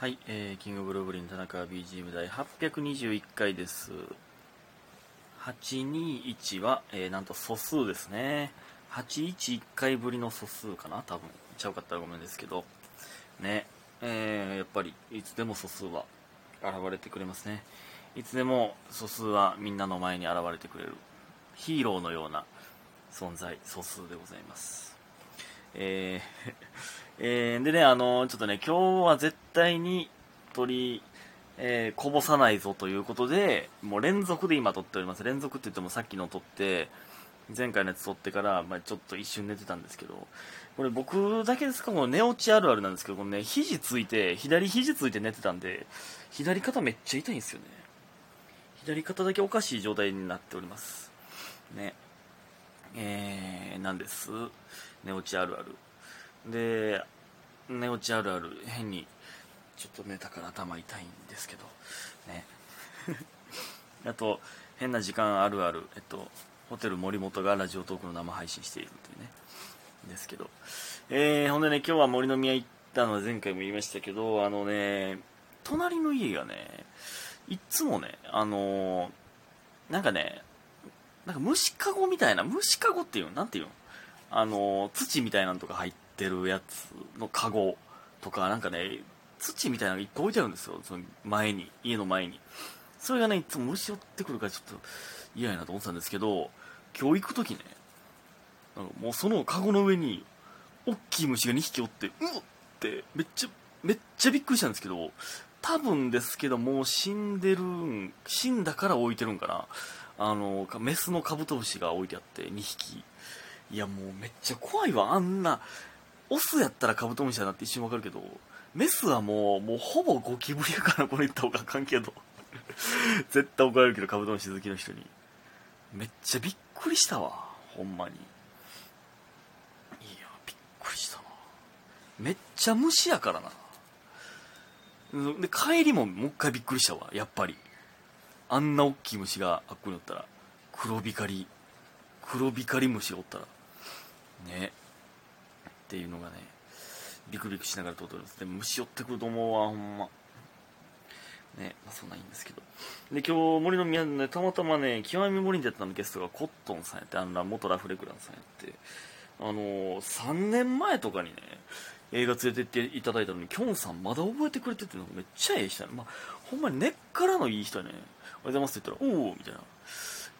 はい、えー、キングブルーブリン田中 BGM 第821回です。821は、えー、なんと素数ですね。811回ぶりの素数かな多分。ちゃうかったらごめんですけど。ね。えー、やっぱり、いつでも素数は現れてくれますね。いつでも素数はみんなの前に現れてくれる。ヒーローのような存在、素数でございます。えーえーでね、あのちょっとね、今日は絶対に取り、えーこぼさないぞということで、もう連続で今撮っております。連続って言ってもさっきの撮って、前回のやつ撮ってから、まあ、ちょっと一瞬寝てたんですけど、これ僕だけですか、もう寝落ちあるあるなんですけど、このね、肘ついて、左肘ついて寝てたんで、左肩めっちゃ痛いんですよね。左肩だけおかしい状態になっております。ね。えー、なんです。寝落ちあるある。で、寝落ちあるある、変に、ちょっと寝たから頭痛いんですけど、ね。あと、変な時間あるある、えっと、ホテル森本がラジオトークの生配信しているというね、ですけど。えー、ほんでね、今日は森の宮行ったのは前回も言いましたけど、あのね、隣の家がね、いっつもね、あのーなんかね、なんか虫かごみたいな、虫かごっていうのなんていうのあのー土みたいなのとか入っててるやつのカゴとか、なんかね、土みたいなのがいっぱい置いてあるんですよ、その前に、家の前に。それがね、いつも虫寄ってくるからちょっと嫌やなと思ってたんですけど、今日行くときね、なんかもうそのカゴの上に、大きい虫が2匹おって、うわって、めっちゃ、めっちゃびっくりしたんですけど、多分ですけど、もう死んでるん、死んだから置いてるんかな。あの、メスのカブトムシが置いてあって、2匹。いや、もうめっちゃ怖いわ、あんな。オスやったらカブトムシだなって一瞬わかるけど、メスはもう、もうほぼゴキブリやからこれ言った方があかんけど。絶対怒られるけど、カブトムシ好きの人に。めっちゃびっくりしたわ、ほんまに。いや、びっくりしたな。めっちゃ虫やからな。で、帰りももう一回びっくりしたわ、やっぱり。あんな大きい虫があっこにおったら、黒光り、黒光り虫がおったら、ね。っていうのがね、ビクビクしながら通っております。でも虫寄ってくると思うわ、ほんま。ね、まあそんないいんですけど。で、今日森の宮でね、たまたまね、極み森に出たのゲストがコットンさんやって、あの、元ラフレクランさんやって、あのー、3年前とかにね、映画連れてっていただいたのに、きょんさんまだ覚えてくれてて、めっちゃええ人やね。まあ、ほんまに根っからのいい人やね。おはようございますって言ったら、おおみたいな。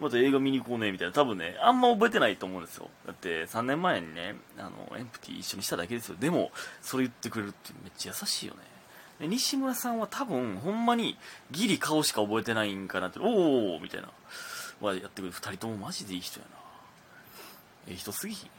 また映画見に行こうね、みたいな。多分ね、あんま覚えてないと思うんですよ。だって、3年前にね、あの、エンプティ一緒にしただけですよ。でも、それ言ってくれるってめっちゃ優しいよね。で西村さんは多分、ほんまに、ギリ顔しか覚えてないんかなって、おおみたいな。はやってくれる。二人ともマジでいい人やな。ええ人すぎひん。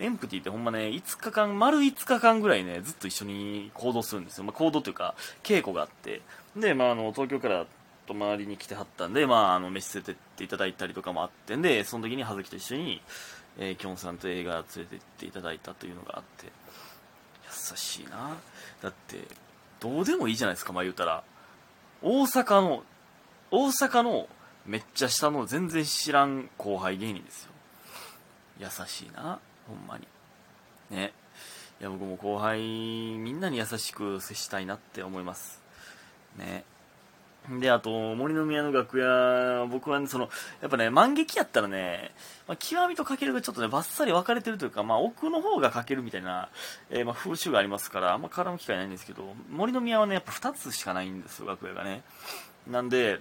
エンプティってほんまね、5日間、丸5日間ぐらいね、ずっと一緒に行動するんですよ。まあ、行動というか、稽古があって。で、まあ、あの、東京から泊まりに来てはったんで、まあ、あの、飯連れてっていただいたりとかもあってんで、その時に葉月と一緒に、えー、キョンさんと映画連れてっていただいたというのがあって、優しいな。だって、どうでもいいじゃないですか、まあ言うたら。大阪の、大阪のめっちゃ下の全然知らん後輩芸人ですよ。優しいな、ほんまに。ね。いや、僕も後輩、みんなに優しく接したいなって思います。ね。で、あと、森の宮の楽屋、僕はね、その、やっぱね、万劇やったらね、まあ、極みとかけるがちょっとね、バッサリ分かれてるというか、まあ、奥の方がかけるみたいな、えーまあ、風習がありますから、あんま絡む機会ないんですけど、森の宮はね、やっぱ2つしかないんですよ、楽屋がね。なんで、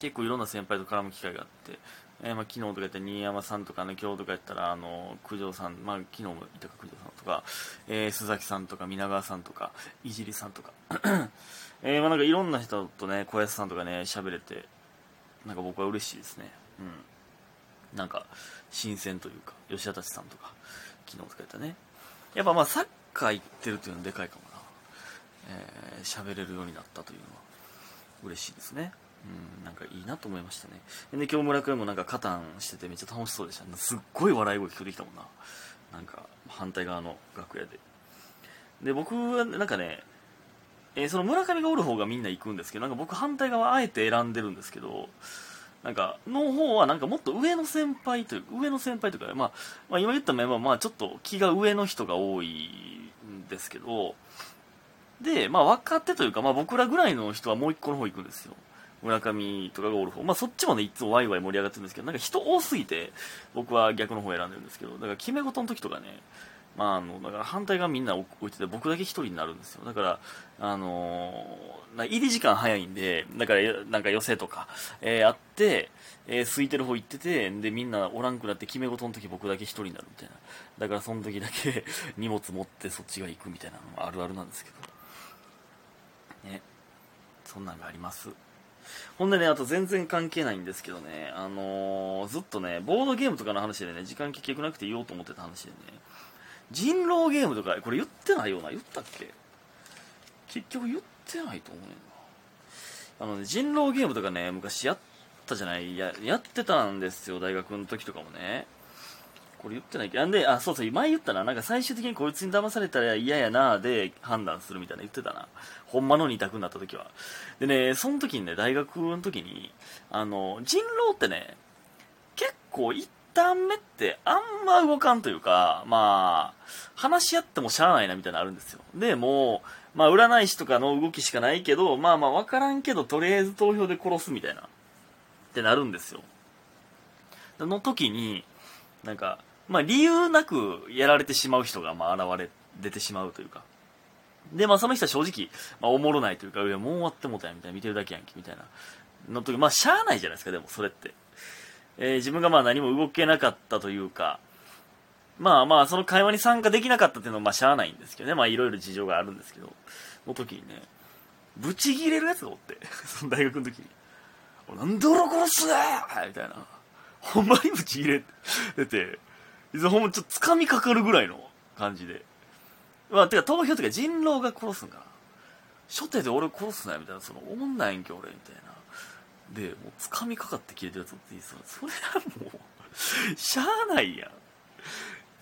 結構いろんな先輩と絡む機会があって、えーまあ、昨日とかやったら新山さんとかね、今日とかやったら、あの、九条さん、まあ、昨日もいたか九条さんとか、えー、須崎さんとか、皆川さんとか、いじりさんとか、えー、まあなんかいろんな人とね、小安さんとかね、喋れて、なんか僕は嬉しいですね。うん。なんか、新鮮というか、吉田たちさんとか、昨日とかやったね。やっぱまあ、サッカー行ってるっていうのはでかいかもな。えー、喋れるようになったというのは、嬉しいですね。うん、なんかいいなと思いましたね。で、今日村君もなんかカタンしててめっちゃ楽しそうでした。すっごい笑い声聞こえてきたもんな。なんか、反対側の楽屋で。で、僕はなんかね、えーその村上がおる方がみんな行くんですけど、なんか僕反対側あえて選んでるんですけど、なんか、の方はなんかもっと上の先輩という、上の先輩というか、まあ、まあ今言ったメンバーはまあちょっと気が上の人が多いんですけど、で、まあ若手というか、まあ僕らぐらいの人はもう一個の方行くんですよ。村上とかがおる方。まあそっちもね、いつもワイワイ盛り上がってるんですけど、なんか人多すぎて、僕は逆の方を選んでるんですけど、だから決め事の時とかね、まああの、だから反対側みんな置いてて、僕だけ一人になるんですよ。だから、あのー、入り時間早いんで、だから、なんか寄せとか、えー、あって、えー、空いてる方行ってて、で、みんなおらんくなって決め事の時僕だけ一人になるみたいな。だからその時だけ 荷物持ってそっちが行くみたいなのがあるあるなんですけど。ね。そんなんがあります。ほんでね、あと全然関係ないんですけどね、あのー、ずっとね、ボードゲームとかの話でね、時間結局なくて言おうと思ってた話でね、人狼ゲームとか、これ言ってないような、言ったっけ？結局言ってないと思うねんな。あのね、人狼ゲームとかね、昔やったじゃない？や、やってたんですよ、大学の時とかもね。これ言ってないけ？ど、んで、あ、そうそう、前言ったな、なんか最終的にこいつに騙されたら嫌やなで判断するみたいな言ってたな。ほんまの二択になった時は。でね、その時にね、大学の時に、あの、人狼ってね、結構一旦目ってあんま動かんというか、まあ、話し合ってもしゃあないなみたいなのあるんですよ。で、もう、まあ、占い師とかの動きしかないけど、まあまあ、わからんけど、とりあえず投票で殺すみたいな、ってなるんですよ。の時に、なんか、まあ、理由なくやられてしまう人が、まあ、現れ、出てしまうというか。で、まあ、その人は正直、まあ、おもろないというか、いや、もう終わってもたやん、みたいな、見てるだけやんけ、みたいな。の時、まあ、しゃあないじゃないですか、でも、それって。えー、自分がまあ何も動けなかったというか、まあまあ、その会話に参加できなかったっていうのは、まあ、しゃあないんですけどね。まあ、いろいろ事情があるんですけど、の時にね、ブチギレるやつがおって、その大学の時に。なんで俺殺すねみたいな。ほんまにブチギレてて、ほんまちょっと掴みかかるぐらいの感じで。まあ、てか投票とか人狼が殺すんかな。初手で俺殺すなよみたいな、その、思んないんけ俺、みたいな。で、もう掴みかかって切れてるやつっていいそれはもう しゃあないやん。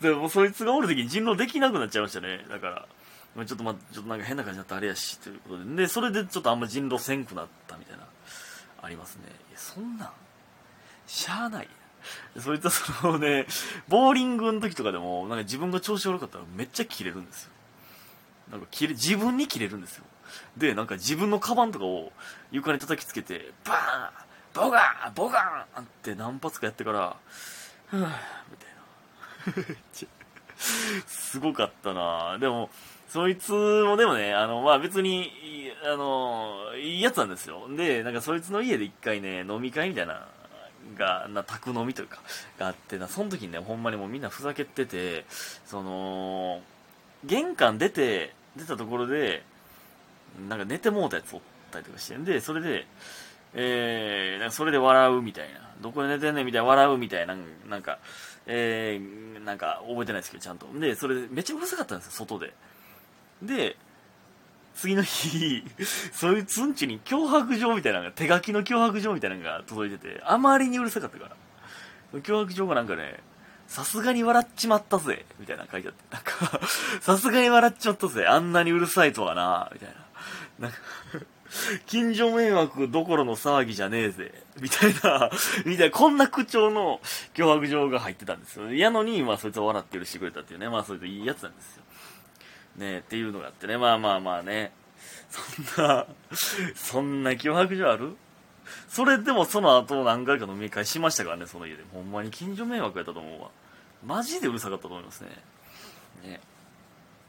でもそいつがおる時に人狼できなくなっちゃいましたね。だから、まあ、ちょっとまあ、ちょっとなんか変な感じになったあれやし、ということで。で、それでちょっとあんま人狼せんくなったみたいな、ありますね。いや、そんなん、しゃあない そいったそのね、ボーリングの時とかでも、なんか自分が調子悪かったらめっちゃ切れるんですよ。なんか切れ、自分に切れるんですよ。で、なんか自分のカバンとかを床に叩きつけて、バーンボガンボガンって何発かやってから、ふぅ、みたいな。すごかったなでも、そいつもでもね、あの、まあ別に、あの、いいやつなんですよ。で、なんかそいつの家で一回ね、飲み会みたいなが、な、宅飲みというか、があってな、その時にね、ほんまにもうみんなふざけてて、その、玄関出て、出たところで、なんか寝てもうたやつおったりとかしてんで、それで、えー、それで笑うみたいな。どこで寝てんねんみたいな、笑うみたいな、なんか、えー、なんか覚えてないですけど、ちゃんと。で、それでめっちゃうるさかったんですよ、外で。で、次の日、そういうつんちに脅迫状みたいなのが、手書きの脅迫状みたいなのが届いてて、あまりにうるさかったから。脅迫状がなんかね、さすがに笑っちまったぜ、みたいな書いてあって。なんかさすがに笑っちまったぜ、あんなにうるさいとはな、みたいな。なんか近所迷惑どころの騒ぎじゃねえぜ、みたいな、みたいな、こんな口調の脅迫状が入ってたんですよ。やのに、まあそいつは笑って許してくれたっていうね、まあそいついいやつなんですよ。ねっていうのがあってね、まあまあまあね、そんな、そんな脅迫状ある？それでもその後何回か飲み会しましたからね、その家で。ほんまに近所迷惑やったと思うわ。マジでうるさかったと思いますね。ね。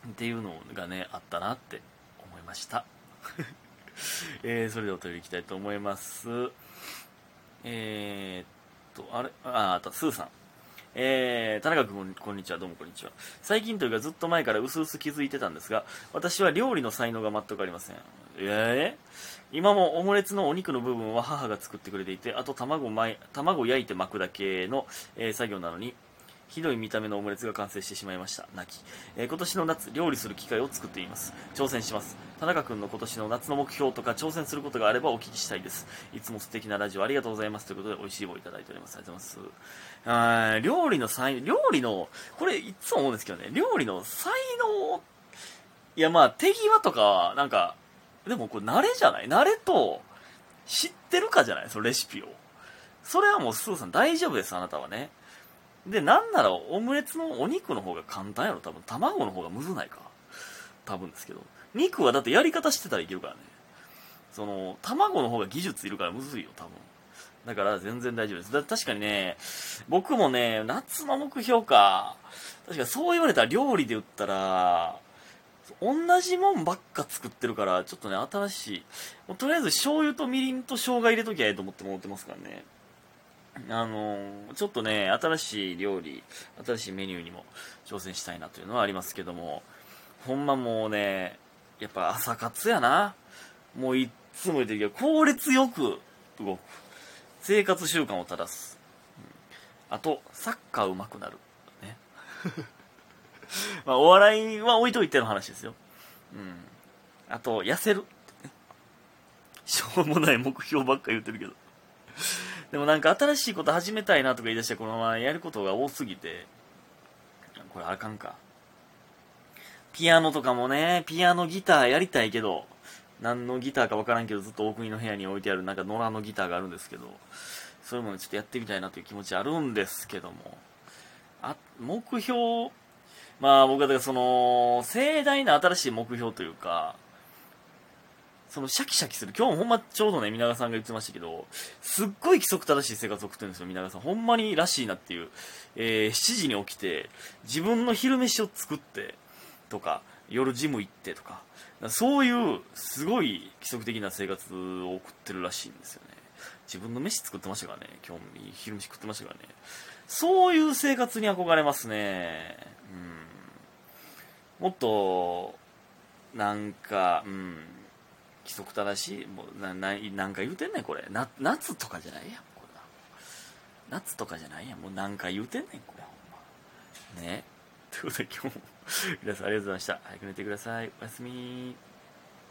っていうのがね、あったなって思いました。えー、それではお便りいきたいと思います。えー、っと、あれ？あ、あった、スーさん。えー、田中君こんにちは、どうもこんにちは。最近というかずっと前から薄々気づいてたんですが、私は料理の才能が全くありません。えー、今もオムレツのお肉の部分は母が作ってくれていて、あと卵卵焼いて巻くだけの、えー、作業なのに、ひどい見た目のオムレツが完成してしまいました。泣き。えー、今年の夏、料理する機会を作っています。挑戦します。田中君の今年の夏の目標とか挑戦することがあればお聞きしたいです。いつも素敵なラジオありがとうございます。ということで、美味しい棒いただいております。ありがとうございます。あ料理の才、料理の、これいつも思うんですけどね、料理の才能、いやまあ手際とか、なんか、でもこれ慣れじゃない？慣れと、知ってるかじゃない？そのレシピを。それはもうスーさん大丈夫です、あなたはね。で、なんならオムレツのお肉の方が簡単やろ。多分卵の方がむずないか。多分ですけど。肉はだってやり方してたらいけるからね。その、卵の方が技術いるからむずいよ、多分。だから全然大丈夫です。だ確かにね、僕もね、夏の目標か。確かそう言われたら料理で言ったら、同じもんばっか作ってるから、ちょっとね、新しい。もうとりあえず醤油とみりんと生姜入れときゃええと思って思ってますからね。あの、ちょっとね、新しい料理、新しいメニューにも挑戦したいなというのはありますけども、ほんまもうね、やっぱ朝活やな。もういっつも言ってるけど、効率よく動く。生活習慣を正す。うん、あと、サッカー上手くなる。ね。まあ、お笑いは置いといての話ですよ。うん。あと、痩せる。しょうもない目標ばっか言ってるけど。でもなんか新しいこと始めたいなとか言い出して、このままやることが多すぎて、これあかんか。ピアノとかもね、ピアノギターやりたいけど、何のギターかわからんけど、ずっと大国の部屋に置いてあるなんか野良のギターがあるんですけど、そういうものちょっとやってみたいなという気持ちあるんですけども、あ、目標、まあ僕はだからその、盛大な新しい目標というか、そのシャキシャキする。今日もほんまちょうどね、皆川さんが言ってましたけど、すっごい規則正しい生活を送ってるんですよ、皆川さん。ほんまにらしいなっていう。えー、7時に起きて、自分の昼飯を作って、とか、夜ジム行ってとか、そういうすごい規則的な生活を送ってるらしいんですよね。自分の飯作ってましたからね。今日も昼飯食ってましたからね。そういう生活に憧れますね。うん。もっと、なんか、うん。規則正しい、もうなな何回言うてんねん、これ。な夏とかじゃないやん、これ夏とかじゃないやん、もう何回言うてんねん、これ、ほんま。ね。ということで今日も皆さんありがとうございました。早く寝てください。おやすみ